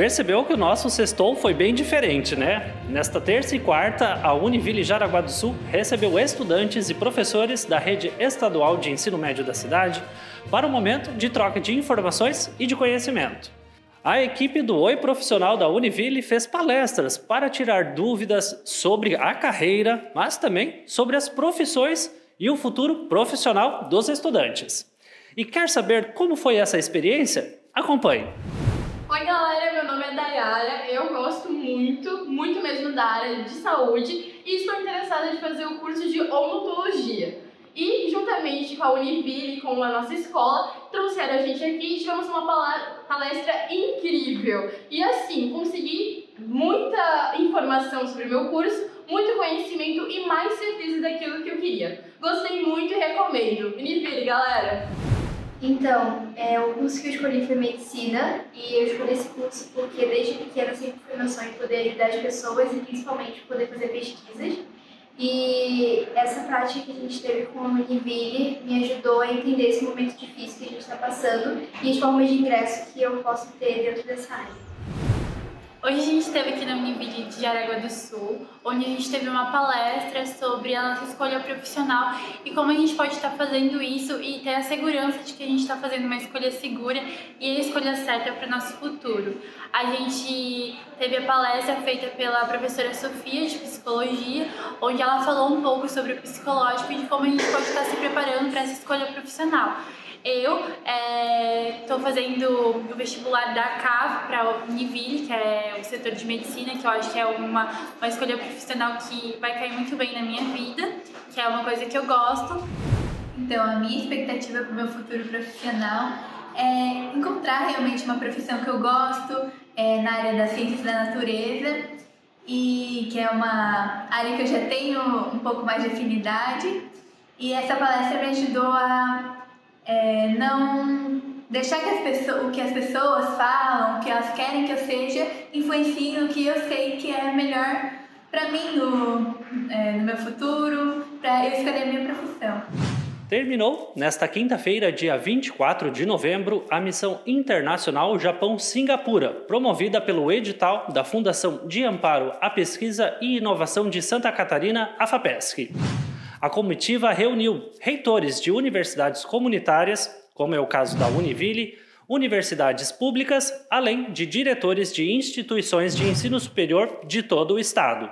Percebeu que o nosso sextou foi bem diferente, né? Nesta terça e quarta, a Univille Jaraguá do Sul recebeu estudantes e professores da rede estadual de ensino médio da cidade para um momento de troca de informações e de conhecimento. A equipe do Oi Profissional da Univille fez palestras para tirar dúvidas sobre a carreira, mas também sobre as profissões e o futuro profissional dos estudantes. E quer saber como foi essa experiência? Acompanhe! Oi galera, meu nome é Dayara, eu gosto muito, muito mesmo da área de saúde e estou interessada em fazer o curso de odontologia. E juntamente com a Univille com a nossa escola, trouxeram a gente aqui e tivemos uma palestra incrível. E assim, consegui muita informação sobre meu curso, muito conhecimento e mais certeza daquilo que eu queria. Gostei muito e recomendo. Univille, galera! Então, é, o curso que eu escolhi foi medicina e eu escolhi esse curso porque desde pequena sempre foi meu sonho poder ajudar as pessoas e principalmente poder fazer pesquisas. E essa prática que a gente teve com a Univille me ajudou a entender esse momento difícil que a gente está passando e as formas de ingresso que eu posso ter dentro dessa área. Hoje a gente esteve aqui na Univille de Jaraguá do Sul, onde a gente teve uma palestra sobre a nossa escolha profissional e como a gente pode estar fazendo isso e ter a segurança de que a gente está fazendo uma escolha segura e a escolha certa para o nosso futuro. A gente teve a palestra feita pela professora Sofia de Psicologia, onde ela falou um pouco sobre o psicológico e de como a gente pode estar se preparando para essa escolha profissional. Eu estou é, fazendo o vestibular da CAV para o Univille, que é o setor de medicina, que eu acho que é uma, uma escolha profissional que vai cair muito bem na minha vida, que é uma coisa que eu gosto. Então, a minha expectativa para o meu futuro profissional é encontrar realmente uma profissão que eu gosto é, na área das ciências da natureza e que é uma área que eu já tenho um pouco mais de afinidade. E essa palestra me ajudou a é, não deixar que as pessoas, o que as pessoas falam, o que elas querem que eu seja, influencie no que eu sei que é melhor para mim no, é, no meu futuro, para eu escolher a minha profissão. Terminou, nesta quinta-feira, dia 24 de novembro, a missão internacional Japão-Singapura, promovida pelo edital da Fundação de Amparo à Pesquisa e Inovação de Santa Catarina, a FAPESC. A comitiva reuniu reitores de universidades comunitárias, como é o caso da Univille, universidades públicas, além de diretores de instituições de ensino superior de todo o estado.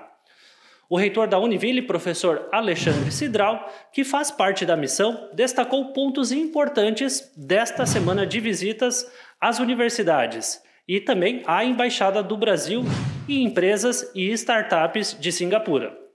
O reitor da Univille, professor Alexandre Cidral, que faz parte da missão, destacou pontos importantes desta semana de visitas às universidades e também à Embaixada do Brasil e empresas e startups de Singapura.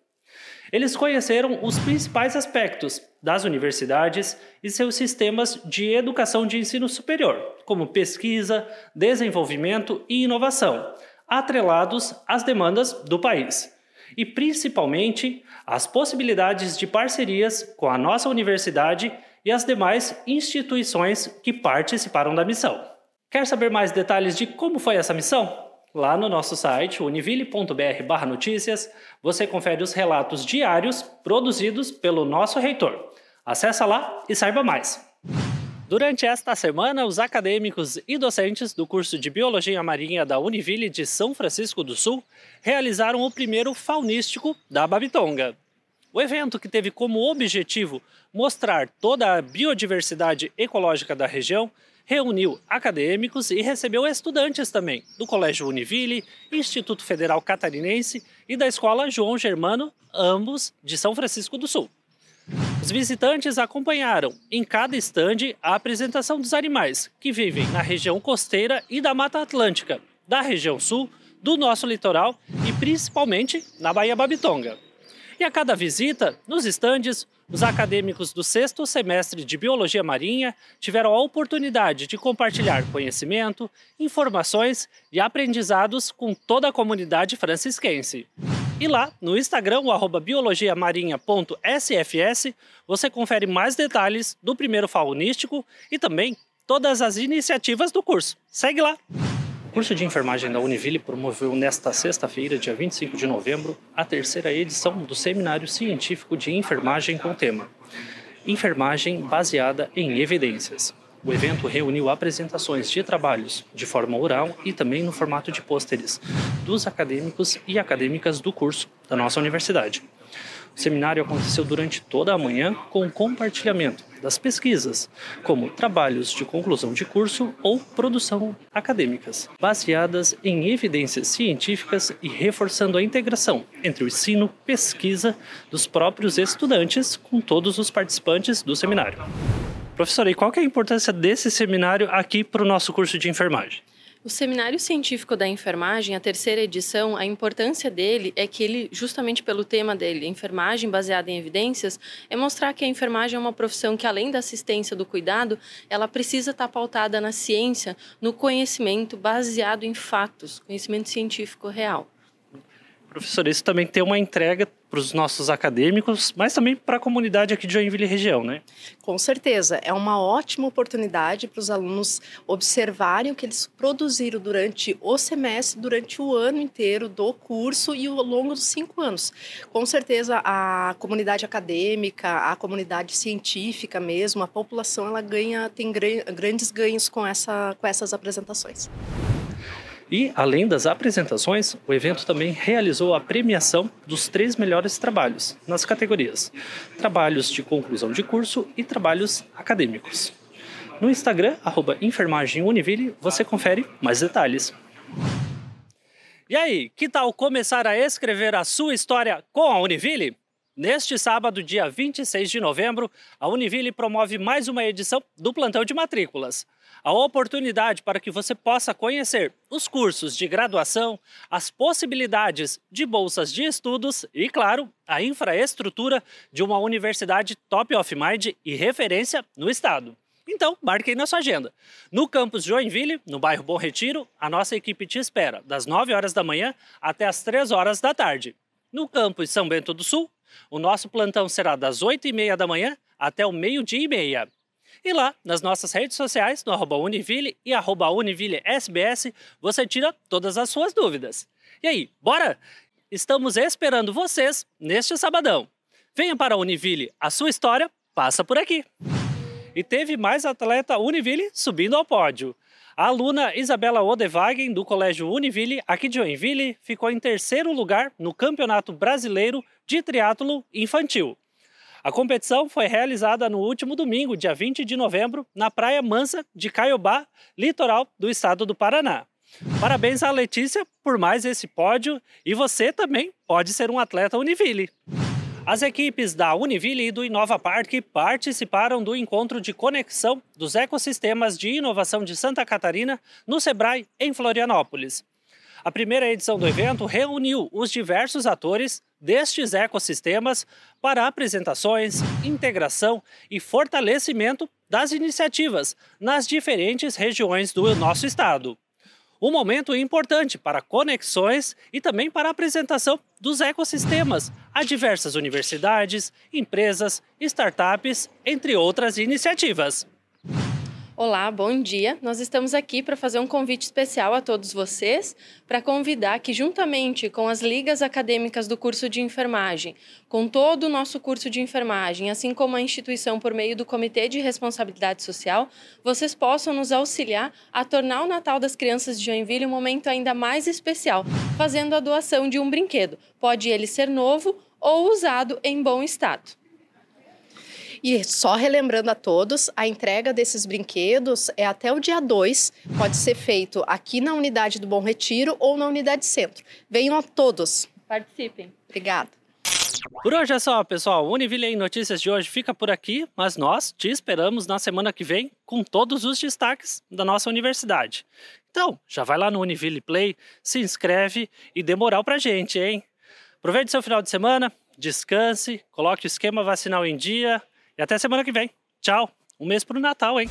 Eles conheceram os principais aspectos das universidades e seus sistemas de educação de ensino superior, como pesquisa, desenvolvimento e inovação, atrelados às demandas do país. E principalmente as possibilidades de parcerias com a nossa universidade e as demais instituições que participaram da missão. Quer saber mais detalhes de como foi essa missão? Lá no nosso site, univille.br/notícias, você confere os relatos diários produzidos pelo nosso reitor. Acesse lá e saiba mais. Durante esta semana, os acadêmicos e docentes do curso de Biologia Marinha da Univille de São Francisco do Sul realizaram o primeiro faunístico da Babitonga. O evento, que teve como objetivo mostrar toda a biodiversidade ecológica da região, reuniu acadêmicos e recebeu estudantes também do Colégio Univille, Instituto Federal Catarinense e da Escola João Germano, ambos de São Francisco do Sul. Os visitantes acompanharam em cada estande a apresentação dos animais que vivem na região costeira e da Mata Atlântica, da região sul, do nosso litoral e principalmente na Baía Babitonga. E a cada visita, nos estandes, os acadêmicos do sexto semestre de Biologia Marinha tiveram a oportunidade de compartilhar conhecimento, informações e aprendizados com toda a comunidade francisquense. E lá, no Instagram, o biologiamarinha.sfs, você confere mais detalhes do primeiro faunístico e também todas as iniciativas do curso. Segue lá! Curso de enfermagem da Univille promoveu nesta sexta-feira, dia 25 de novembro, a terceira edição do Seminário Científico de Enfermagem com tema Enfermagem baseada em evidências. O evento reuniu apresentações de trabalhos de forma oral e também no formato de pôsteres dos acadêmicos e acadêmicas do curso da nossa universidade. O seminário aconteceu durante toda a manhã com compartilhamento das pesquisas, como trabalhos de conclusão de curso ou produção acadêmicas, baseadas em evidências científicas e reforçando a integração entre o ensino, pesquisa dos próprios estudantes com todos os participantes do seminário. Professora, e qual é a importância desse seminário aqui para o nosso curso de enfermagem? O Seminário Científico da Enfermagem, a terceira edição, a importância dele é que ele, justamente pelo tema dele, enfermagem baseada em evidências, é mostrar que a enfermagem é uma profissão que, além da assistência do cuidado, ela precisa estar pautada na ciência, no conhecimento baseado em fatos, conhecimento científico real. Professor, isso também tem uma entrega para os nossos acadêmicos, mas também para a comunidade aqui de Joinville região, né? Com certeza, é uma ótima oportunidade para os alunos observarem o que eles produziram durante o semestre, durante o ano inteiro do curso e ao longo dos cinco anos. Com certeza, a comunidade acadêmica, a comunidade científica mesmo, a população, ela ganha, tem grandes ganhos com, essa, com essas apresentações. E, além das apresentações, o evento também realizou a premiação dos três melhores trabalhos nas categorias Trabalhos de conclusão de curso e Trabalhos acadêmicos. No Instagram, arroba enfermagemUniville, você confere mais detalhes. E aí, que tal começar a escrever a sua história com a Univille? Neste sábado, dia 26 de novembro, a Univille promove mais uma edição do Plantão de Matrículas a oportunidade para que você possa conhecer os cursos de graduação, as possibilidades de bolsas de estudos e, claro, a infraestrutura de uma universidade top of mind e referência no estado. Então, marque aí na sua agenda. No campus Joinville, no bairro Bom Retiro, a nossa equipe te espera das 9 horas da manhã até as 3 horas da tarde. No campus São Bento do Sul, o nosso plantão será das 8 e meia da manhã até o meio-dia e meia. E lá, nas nossas redes sociais, no arroba Univille e arroba Univille SBS, você tira todas as suas dúvidas. E aí, bora? Estamos esperando vocês neste sabadão. Venha para a Univille, a sua história passa por aqui. E teve mais atleta Univille subindo ao pódio. A aluna Isabela Odevagen, do Colégio Univille, aqui de Joinville, ficou em terceiro lugar no Campeonato Brasileiro de Triatlo Infantil. A competição foi realizada no último domingo, dia 20 de novembro, na Praia Mansa de Caiobá, litoral do estado do Paraná. Parabéns à Letícia por mais esse pódio e você também pode ser um atleta Univille. As equipes da Univille e do Inova Park participaram do encontro de conexão dos ecossistemas de inovação de Santa Catarina no Sebrae, em Florianópolis. A primeira edição do evento reuniu os diversos atores destes ecossistemas para apresentações, integração e fortalecimento das iniciativas nas diferentes regiões do nosso estado. Um momento importante para conexões e também para a apresentação dos ecossistemas a diversas universidades, empresas, startups, entre outras iniciativas. Olá, bom dia. Nós estamos aqui para fazer um convite especial a todos vocês, para convidar que, juntamente com as ligas acadêmicas do curso de enfermagem, com todo o nosso curso de enfermagem, assim como a instituição por meio do Comitê de Responsabilidade Social, vocês possam nos auxiliar a tornar o Natal das Crianças de Joinville um momento ainda mais especial, fazendo a doação de um brinquedo. Pode ele ser novo ou usado em bom estado. E só relembrando a todos, a entrega desses brinquedos é até o dia 2, pode ser feito aqui na unidade do Bom Retiro ou na unidade centro. Venham a todos. Participem. Obrigada. Por hoje é só, pessoal. O Univille em Notícias de hoje fica por aqui, mas nós te esperamos na semana que vem com todos os destaques da nossa universidade. Então, já vai lá no Univille Play, se inscreve e dê moral pra gente, hein? Aproveite seu final de semana, descanse, coloque o esquema vacinal em dia, e até semana que vem. Tchau. Um mês pro Natal, hein?